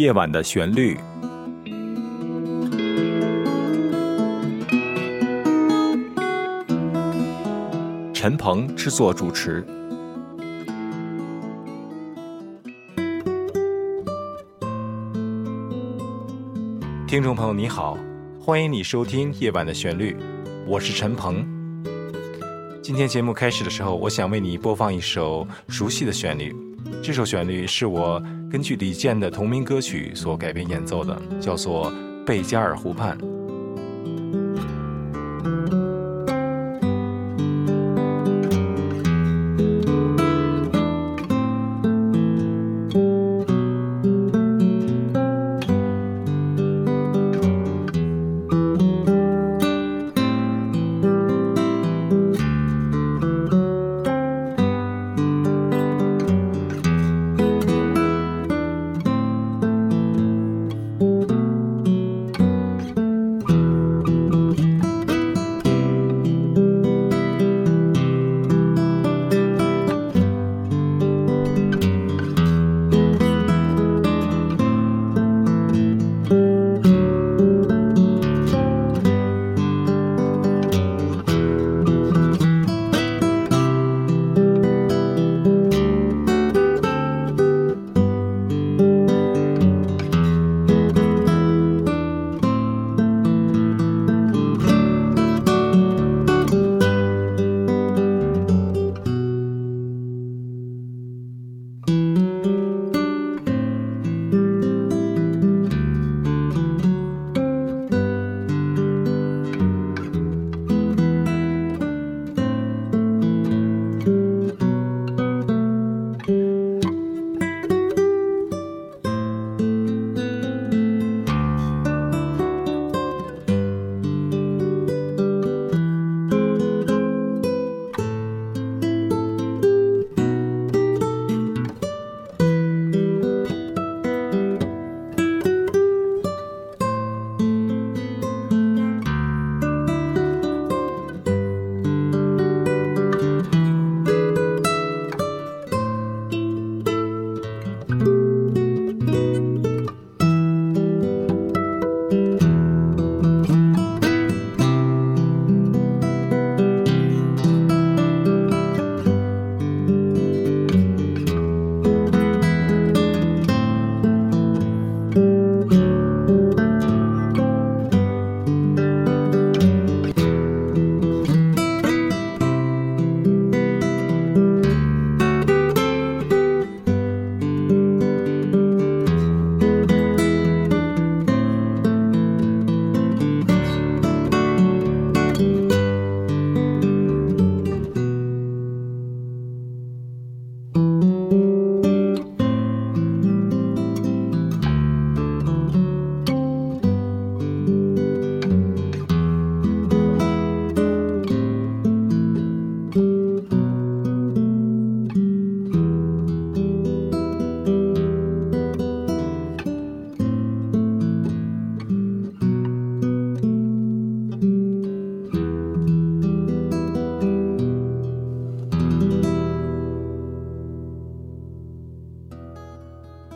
夜晚的旋律，陈鹏制作主持。听众朋友，你好，欢迎你收听《夜晚的旋律》，我是陈鹏。今天节目开始的时候，我想为你播放一首熟悉的旋律。这首旋律是我根据李健的同名歌曲所改编演奏的，叫做《贝加尔湖畔》。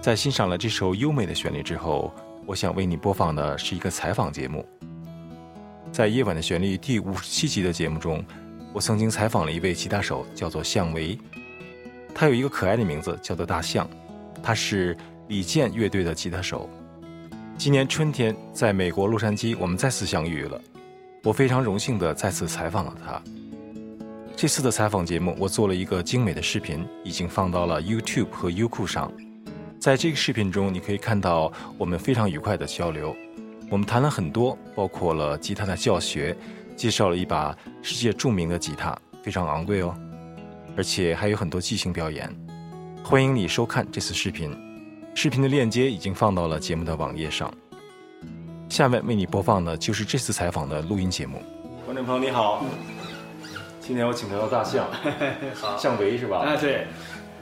在欣赏了这首优美的旋律之后，我想为你播放的是一个采访节目。在《夜晚的旋律》第五十七集的节目中，我曾经采访了一位吉他手，叫做向维。他有一个可爱的名字，叫做大象。他是李健乐队的吉他手。今年春天，在美国洛杉矶，我们再次相遇了。我非常荣幸地再次采访了他。这次的采访节目，我做了一个精美的视频，已经放到了 YouTube 和优酷上。在这个视频中，你可以看到我们非常愉快的交流。我们谈了很多，包括了吉他的教学，介绍了一把世界著名的吉他，非常昂贵哦，而且还有很多即兴表演。欢迎你收看这次视频，视频的链接已经放到了节目的网页上。下面为你播放的就是这次采访的录音节目。观众朋友你好，今天我请来了大象，象维是吧？啊，对。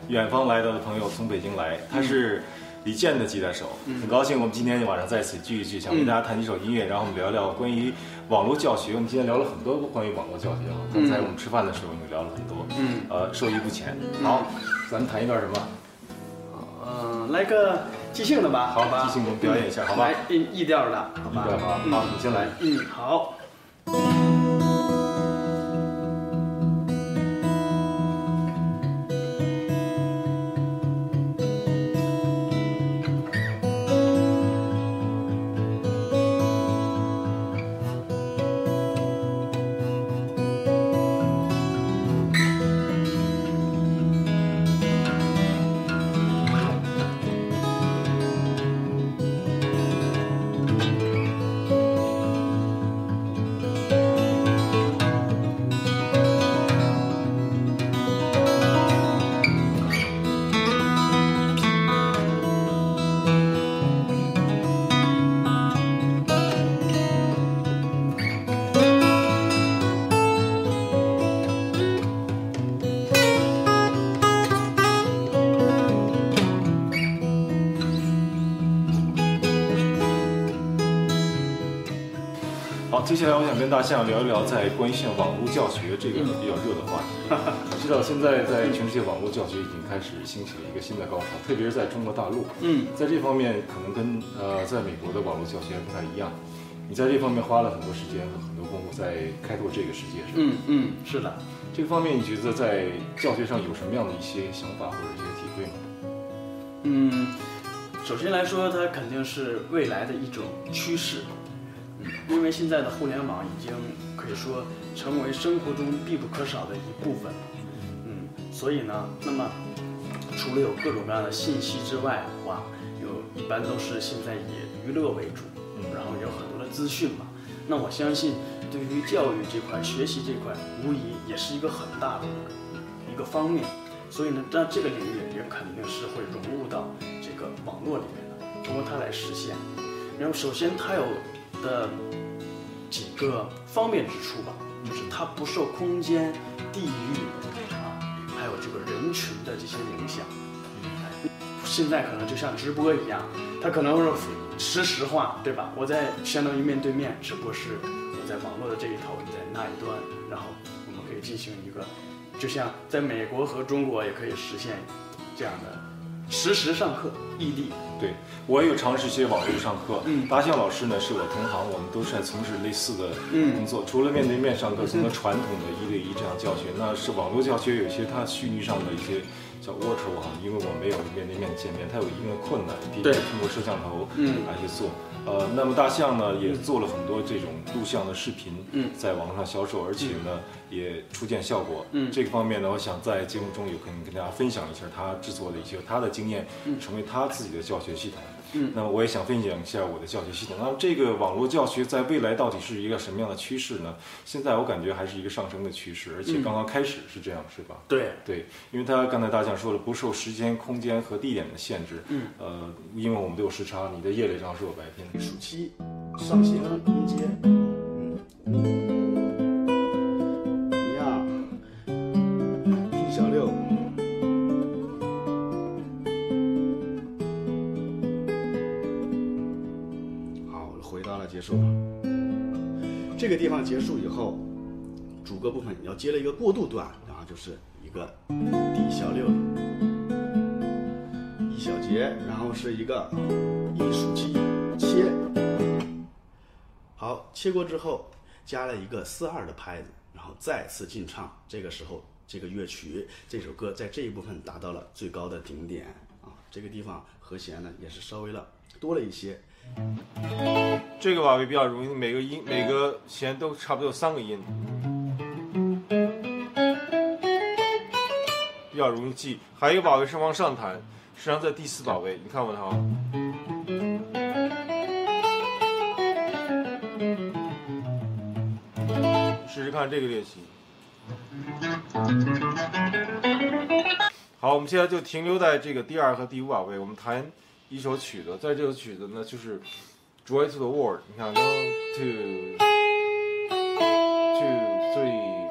远方来到的朋友从北京来，他是李健的吉他手，很高兴我们今天晚上在此聚一聚，想跟大家谈几首音乐，然后我们聊聊关于网络教学。我们今天聊了很多关于网络教学啊，刚才我们吃饭的时候也聊了很多，嗯，呃，受益不浅。好，咱们谈一段什么？嗯，来个即兴的吧？好吧，即兴我们表演一下好吧来 E E 调的，好吧？好，你先来。嗯，好。接下来我想跟大象聊一聊在关于像网络教学这个比较热的话题。我知道现在在全世界网络教学已经开始兴起了一个新的高潮，特别是在中国大陆。嗯，在这方面可能跟呃在美国的网络教学还不太一样。你在这方面花了很多时间和很多功夫在开拓这个世界，是吧？嗯嗯，是的。这个方面你觉得在教学上有什么样的一些想法或者一些体会吗？嗯，首先来说，它肯定是未来的一种趋势。嗯，因为现在的互联网已经可以说成为生活中必不可少的一部分。嗯，所以呢，那么除了有各种各样的信息之外，哇，有一般都是现在以娱乐为主，嗯然后有很多的资讯嘛。那我相信，对于教育这块、学习这块，无疑也是一个很大的一个一个方面。所以呢，那这个领域也肯定是会融入到这个网络里面的，通过它来实现。然后，首先它有的几个方便之处吧，就是它不受空间、地域啊，还有这个人群的这些影响。现在可能就像直播一样，它可能是实时化，对吧？我在相当于面对面，只不过是我在网络的这一头，你在那一端，然后我们可以进行一个，就像在美国和中国也可以实现这样的实时上课，异地。对我也有尝试一些网络上课。嗯达象老师呢是我同行，我们都是在从事类似的嗯工作。除了面对面上课，从传统的一对一这样教学，那是网络教学有些它虚拟上的一些叫 virtual 哈，因为我没有面对面见面，它有一定的困难，必须对通过摄像头嗯来去做。呃，那么大象呢也做了很多这种录像的视频，嗯在网上销售，而且呢也初见效果。嗯这个方面呢，我想在节目中有可能跟大家分享一下他制作的一些他的经验，成为他自己的教学系统。嗯那么我也想分享一下我的教学系统。那么这个网络教学在未来到底是一个什么样的趋势呢？现在我感觉还是一个上升的趋势，而且刚刚开始是这样，是吧？对，对，因为他刚才大象说了，不受时间、空间和地点的限制。嗯，呃，因为我们都有时差，你的夜里上是我白天的。暑期上行音阶，嗯，这个地方结束以后，主歌部分你要接了一个过渡段，然后就是一个 D 小六，一小节，然后是一个 E 属七切。好，切过之后加了一个四二的拍子，然后再次进唱。这个时候，这个乐曲这首歌在这一部分达到了最高的顶点。这个地方和弦呢也是稍微了多了一些。这个把位比较容易，每个音每个弦都差不多有三个音，比较容易记。还有一个把位是往上弹，实际上在第四把位，你看我的哈。试试看这个练习。好，我们现在就停留在这个第二和第五把位，我们弹一首曲子，在这首曲子呢就是。Joy to the world，你看，one two two three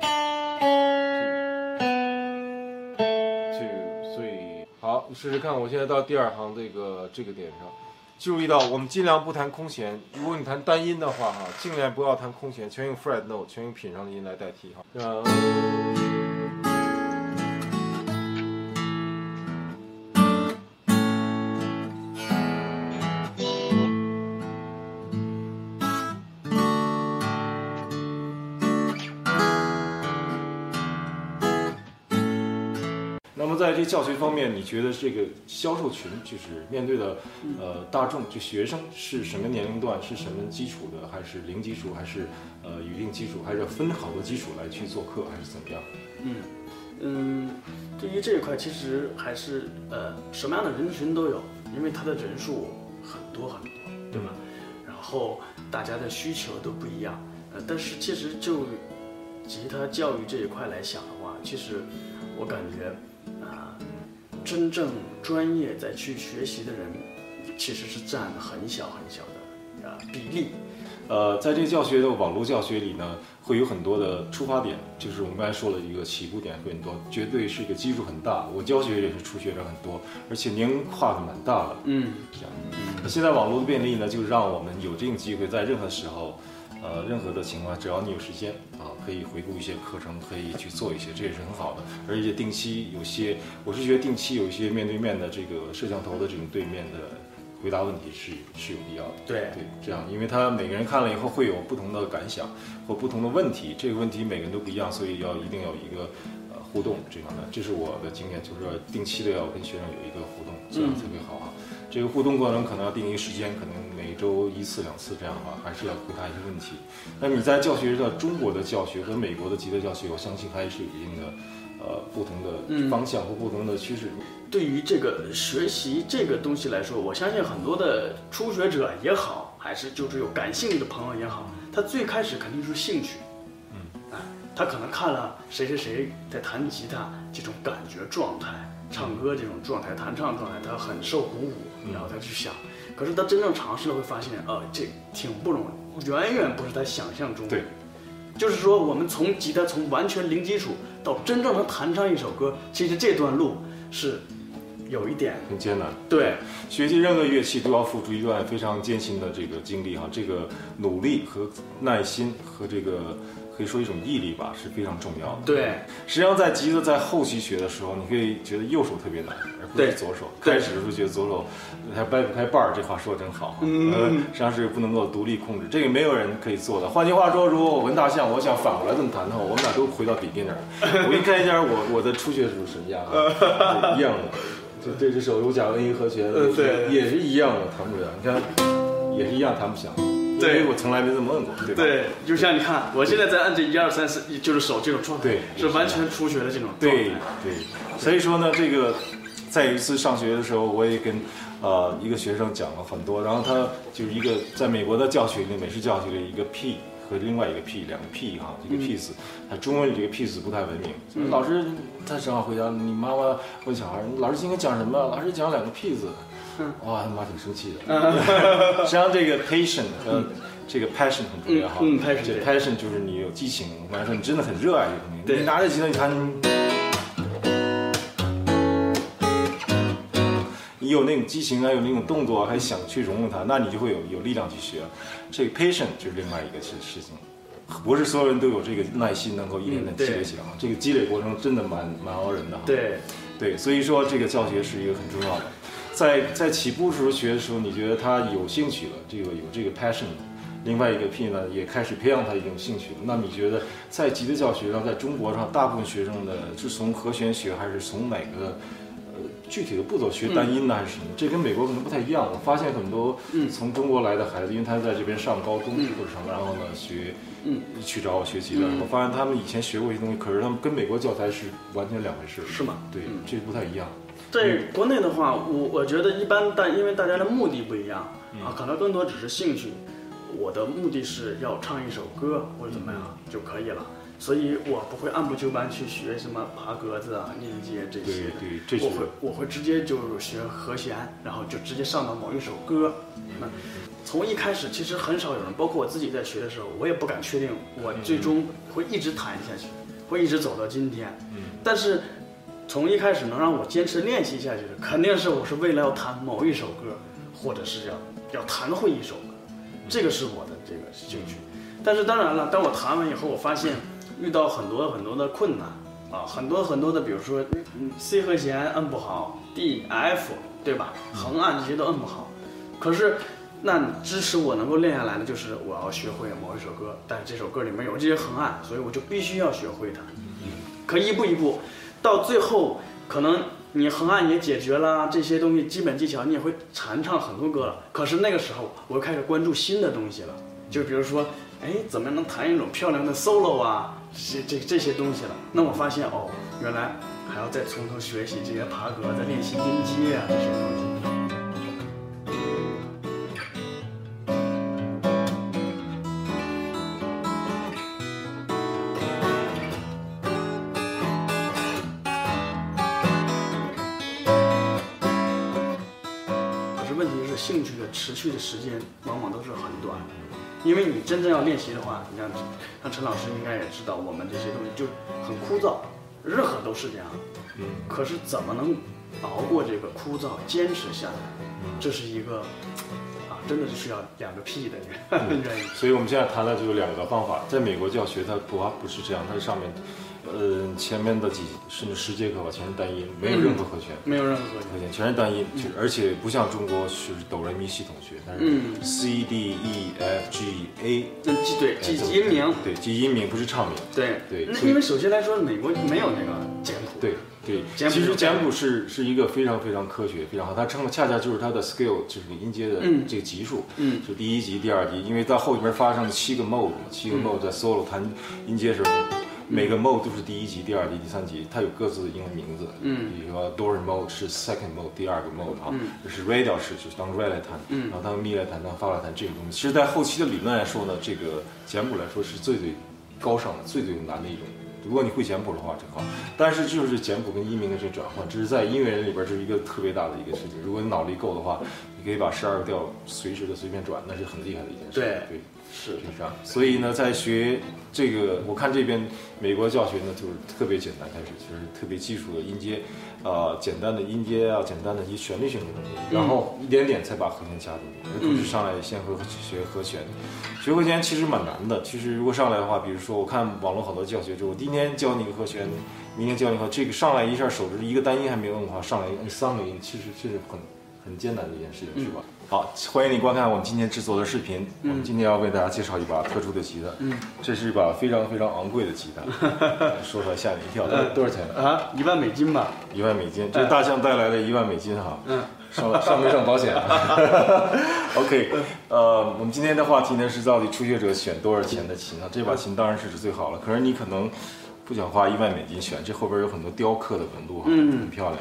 two three 好，你试试看，我现在到第二行这个这个点上，注意到我们尽量不弹空弦，如果你弹单音的话哈，尽量不要弹空弦，全用 fret note，全用品上的音来代替哈。在这教学方面，你觉得这个销售群就是面对的呃大众，就学生是什么年龄段，是什么基础的，还是零基础，还是呃有一定基础，还是分好多基础来去做课，还是怎么样？嗯嗯，对于这一块，其实还是呃什么样的人群都有，因为它的人数很多很多，对吧？然后大家的需求都不一样，呃，但是其实就吉他教育这一块来想的话，其实我感觉啊、真正专业再去学习的人，其实是占很小很小的啊比例。呃，在这个教学的网络教学里呢，会有很多的出发点，就是我们刚才说了一个起步点会很多，绝对是一个基数很大。我教学也是初学者很多，而且年龄跨度蛮大的。嗯这样，那现在网络的便利呢，就让我们有这种机会，在任何时候，呃，任何的情况，只要你有时间啊，可以回顾一些课程，可以去做一些，这也是很好的。而且定期有些，我是觉得定期有一些面对面的这个摄像头的这种对面的回答问题是是有必要的。对对，这样，因为他每个人看了以后会有不同的感想或不同的问题，这个问题每个人都不一样，所以要一定要有一个呃互动这样的，这是我的经验，就是说定期的要跟学生有一个互动，这样特别好啊。这个互动过程可能要定一个时间，可能每周一次两次这样的话，还是要回答一些问题。那你在教学的中国的教学和美国的吉他教学，我相信还是有一定的呃不同的方向和不同的趋势。对于这个学习这个东西来说，我相信很多的初学者也好，还是就是有感兴趣的朋友也好，他最开始肯定是兴趣，嗯，哎，他可能看了谁谁谁在弹吉他这种感觉状态，唱歌这种状态，弹唱状态，他很受鼓舞，然后他去想，可是他真正尝试了会发现，呃，这挺不容易，远远不是他想象中的。对，就是说我们从吉他从完全零基础到真正能弹唱一首歌，其实这段路是有一点很艰难。对，学习任何乐器都要付出一段非常艰辛的这个经历哈，这个努力和耐心和这个可以说一种毅力吧是非常重要的。对，实际上在吉他在后期学的时候，你会觉得右手特别难，而不是左手。开始的时候觉得左手还掰不开瓣儿，这话说的真好。嗯呃，实际上是不能够独立控制，这个没有人可以做的。换句话说，如果我文大象，我想反过来这么弹的话，我们俩都回到 beginner。我给你看一下我我的初学时候什么样啊，一样的。就这只手有甲文一和弦，呃对也是一样的弹不了。你看，也是一样弹不响。对因为我从来没这么摁过，对吧？对，就像你看，我现在在按这一二三四，就是手这种状态，对是完全初学的这种状态。对对，所以说呢，这个在一次上学的时候，我也跟呃一个学生讲了很多，然后他就是一个在美国的教学里，美式教学的一个 P 和另外一个 P 两个 P 哈，一个 piece，他中文里这个 piece 不太文明。老师他正好回家，你妈妈问小孩，老师今天讲什么？老师讲两个 piece。哇，他妈挺生气的。实际上，这个 patient 和这个 passion 很重要哈。嗯嗯，passion，这对 passion 就是你有激情。我刚才说，你真的很热爱这个东西。对你拿着吉他，你弹。你有那种激情，啊有那种动作，还想去融入它，那你就会有有力量去学。这个 patient 就是另外一个事事情，不是所有人都有这个耐心，能够一点点积累起来。这个积累过程真的蛮蛮熬人的哈。对，对，所以说这个教学是一个很重要的。在在起步时候学的时候，你觉得他有兴趣了，这个有这个 passion，另外一个 P 呢也开始培养他一种兴趣了。那你觉得在吉他教学上，在中国上，大部分学生的是从和弦学，还是从哪个呃具体的步骤学单音呢，还是什么？这跟美国可能不太一样。我发现很多从中国来的孩子，因为他在这边上高中或者什么，然后呢学，嗯，去找我学习的，我发现他们以前学过一些东西，可是他们跟美国教材是完全两回事。是吗？对，这不太一样。在国内的话，我我觉得一般但，因为大家的目的不一样啊，可能更多只是兴趣。我的目的是要唱一首歌或者怎么样就可以了，所以我不会按部就班去学什么爬格子啊、音阶这些。对，这是我会我会直接就学和弦，然后就直接上到某一首歌。那从一开始，其实很少有人，包括我自己在学的时候，我也不敢确定我最终会一直弹下去，会一直走到今天。嗯但是从一开始能让我坚持练习下去的，肯定是我是为了要弹某一首歌，或者是要要弹会一首歌，这个是我的这个兴趣。但是当然了，当我弹完以后，我发现遇到很多很多的困难啊，很多很多的，比如说嗯 C 和弦摁不好，D、F 对吧？横按这些都摁不好，可是。那支持我能够练下来的，就是我要学会某一首歌，但是这首歌里面有这些横按，所以我就必须要学会它。可一步一步，到最后可能你横按也解决了这些东西，基本技巧你也会弹唱很多歌了。可是那个时候，我开始关注新的东西了，就比如说，哎，怎么能弹一种漂亮的 solo 啊？这这这些东西了。那我发现哦，原来还要再从头学习这些爬格，再练习音阶啊这些东西。的时间往往都是很短，因为你真正要练习的话，你像像陈老师应该也知道，我们这些东西就很枯燥，任何都是这样。嗯，可是怎么能熬过这个枯燥，坚持下来？这是一个啊，真的是需要两个屁的人 愿意。所以我们现在谈的就有两个方法，在美国教学它不不是这样，它是上面，呃，前面的几甚至十节课吧，全是单音，没有任何和弦。没有任何和弦。全是单音，就而且不像中国是哆来咪系统学，但是嗯。C D E F G A，那记对记哎音名，对，记音名不是唱名，对。对那因为首先来说，美国没有那个简谱。对对，其实简谱是是一个非常非常科学、非常好，它称的恰恰就是它的 scale，就是音阶的嗯。这个级数，嗯。就第一级、第二级，因为到后边发生了七个 mode 嘛，七个 mode 在 solo 弹音阶时候，每个 mode 都是第一级、第二级、第三级，它有各自的英文名字，嗯比如说 do re mode 是 second mode 第二个 mode 啊，嗯这是调式，就是当 re 来弹，嗯然后当 mi 来弹，当 fa 来弹这个东西，其实在后期的理论来说呢，这个简谱来说是最最高尚的、最最难的一种。如果你会简谱的话，就好。但是就是简谱跟音名的这转换，这是在音乐人里边这是一个特别大的一个事情。如果你脑力够的话，你可以把十二个调随时的随便转，那是很厉害的一件事。对对，是是这样。所以呢，在学这个，我看这边美国教学呢，就是特别简单，开始就是特别基础的音阶，呃，简单的音阶啊，简单的一些旋律性的东西，然后一点点才把和弦加进去，而不是上来先和学和弦。学和弦其实蛮难的。其实如果上来的话，比如说我看网络好多教学，就我第一天教你一个和弦，明天教你一个，这个上来一下手指一个单音还没有摁的话，上来摁三个音，其实这是很很艰难的一件事情，是吧？好，欢迎你观看我们今天制作的视频。我们今天要为大家介绍一把特殊的吉他，嗯，这是一把非常非常昂贵的吉他，说出来吓你一跳，多多少钱？啊，一万美金吧。一万美金，这是大象带来的一万美金哈。嗯，上上没上保险？OK，呃，我们今天的话题呢是到底初学者选多少钱的琴呢？这把琴当然是最好了，可是你可能不想花一万美金选，这后边有很多雕刻的纹路哈，嗯很漂亮。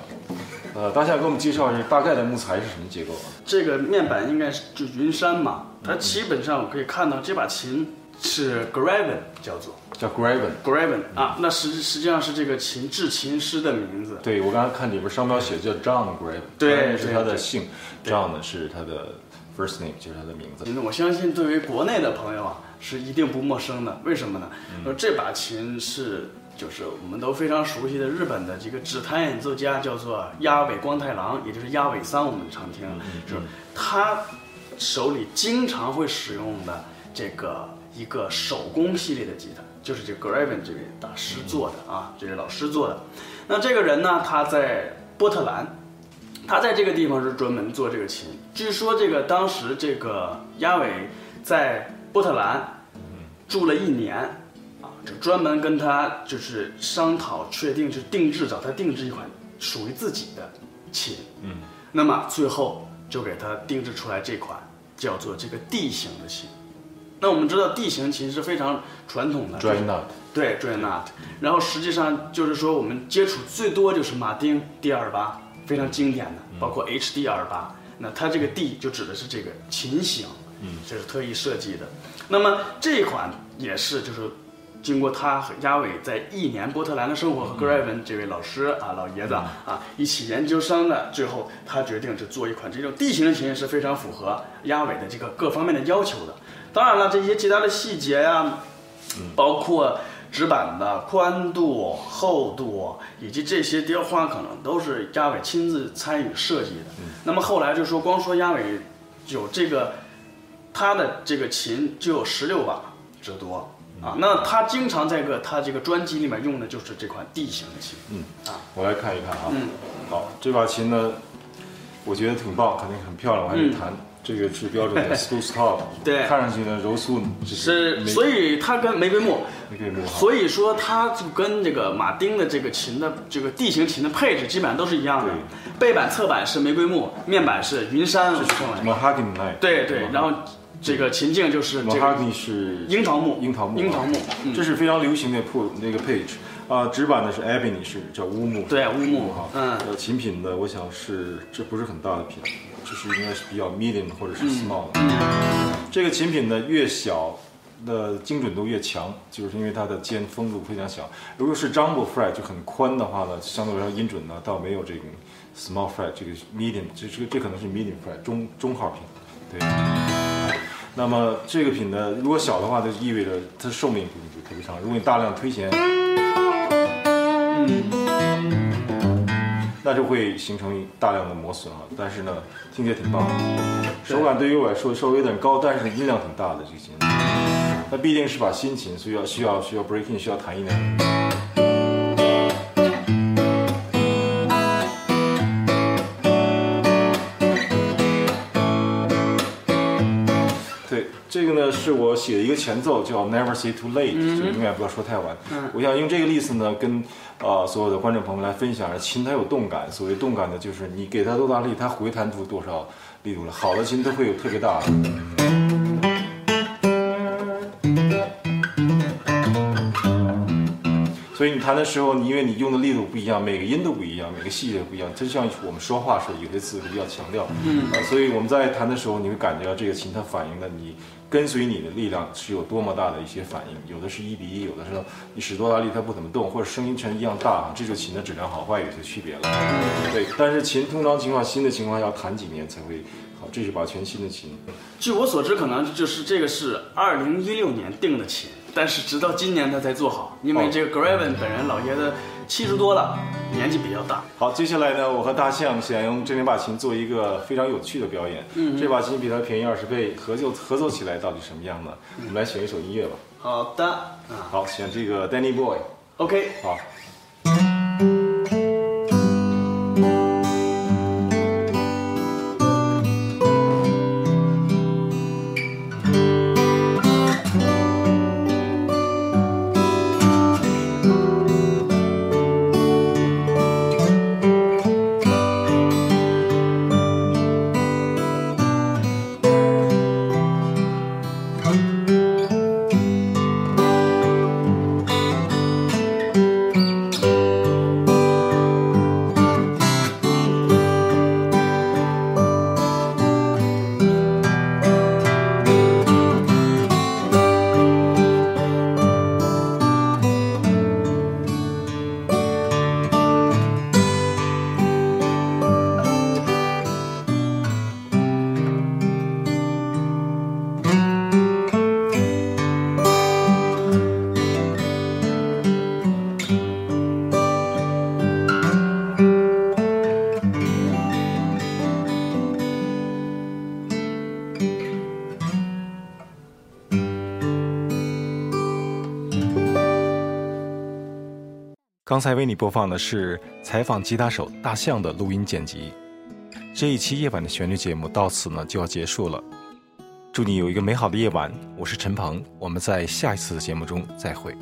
呃，大象给我们介绍一下大概的木材是什么结构啊？这个面板应该是就云杉嘛，它基本上我可以看到这把琴是 Graven 叫做叫 Graven。Graven 啊，那实实际上是这个琴制琴师的名字。对，我刚才看里边商标写叫 John Graven，对是他的姓，John 呢是他的 first name，就是他的名字。那我相信对于国内的朋友啊，是一定不陌生的。为什么呢？嗯说这把琴是就是我们都非常熟悉的日本的这个指弹演奏家，叫做鸭尾光太郎，也就是鸭尾桑，我们常听，嗯就是他手里经常会使用的这个一个手工系列的吉他，就是这个 Graven 这位大师做的啊，这位老师做的。那这个人呢，他在波特兰。他在这个地方是专门做这个琴。据说这个当时这个鸭尾在波特兰住了一年，专门跟他就是商讨，确定是定制，找他定制一款属于自己的琴。嗯，那么最后就给他定制出来这款叫做这个 D 型的琴。那我们知道 D 型琴是非常传统的 d r y Nut，对 d r y Nut，然后实际上就是说我们接触最多就是马丁 D 二八，非常经典的，包括 HD 二八。那它这个 D 就指的是这个琴型，嗯，这是特意设计的。那么这一款也是就是经过他和亚伟在一年波特兰的生活和格莱文这位老师啊老爷子啊一起研究商的，最后他决定是做一款这种地形的琴是非常符合亚伟的这个各方面的要求的。当然了，这些其他的细节呀、包括纸板的宽度、厚度以及这些雕花，可能都是亚伟亲自参与设计的。那么后来就说，光说亚伟有这个，他的这个琴就有十六把之多啊。那他经常在个他这个专辑里面用的就是这款 D 型的琴。嗯。啊，我来看一看啊。嗯，好，这把琴呢，我觉得挺棒，肯定很漂亮，我还没弹。这个是标准的 smooth top，对看上去呢柔顺，是，所以它跟玫瑰木，玫瑰木，所以说它就跟这个马丁的这个琴的这个 D 型琴的配置基本上都是一样的，背板侧板是玫瑰木，面板是云杉，是 mahogany 对对，然后这个琴颈就是这个 mahogany 是樱桃木，樱桃木，樱桃木，这是非常流行的铺那个配置。啊，纸板的是 ebony，是叫乌木，对乌木哈，嗯，呃，琴品的我想是这不是很大的品，这是应该是比较 medium 或者是 small 的。这个琴品呢越小的精准度越强，就是因为它的尖锋度非常小。如果是 jumbo fret 就很宽的话呢，相对来说音准呢倒没有这个 small fret 这个 medium，这这这可能是 medium fret 中中号品，对。那么这个品呢，如果小的话，就意味着它寿命不特别长。如果你大量推弦。那就会形成大量的磨损啊，但是呢，听起来挺棒的。手感对于我来说稍微有点高，但是音量挺大的这个琴。那毕竟是把新琴，所以要需要需要 breaking，需要弹一点。这个呢是我写的一个前奏，叫 Never Say Too Late，就永远不要说太晚。我想用这个例子呢，跟呃所有的观众朋友们来分享，琴它有动感。所谓动感呢，就是你给它多大力，它回弹出多少力度了。好的琴都会有特别大的。所以你弹的时候，你因为你用的力度不一样，每个音都不一样，每个细节不一样。就像我们说话时候，有些词比较强调。嗯。啊，所以我们在弹的时候，你会感觉到这个琴它反映了你跟随你的力量是有多么大的一些反应。有的是一比一，有的时候你使多大力它不怎么动，或者声音全一样大，这就琴的质量好坏有些区别了。对，但是琴通常情况新的情况要弹几年才会好，这是把全新的琴。据我所知，可能就是这个是二零一六年定的琴。但是直到今年他才做好，因为这个 Graven 本人老爷子七十多了，年纪比较大。好，接下来呢，我和大象想用这两把琴做一个非常有趣的表演。嗯，这把琴比它便宜二十倍，合奏合奏起来到底什么样呢？我们来选一首音乐吧。好的，好，选这个 Danny Boy。OK，好。刚才为你播放的是采访吉他手大象的录音剪辑。这一期夜晚的旋律节目到此呢就要结束了。祝你有一个美好的夜晚。我是陈鹏，我们在下一次的节目中再会。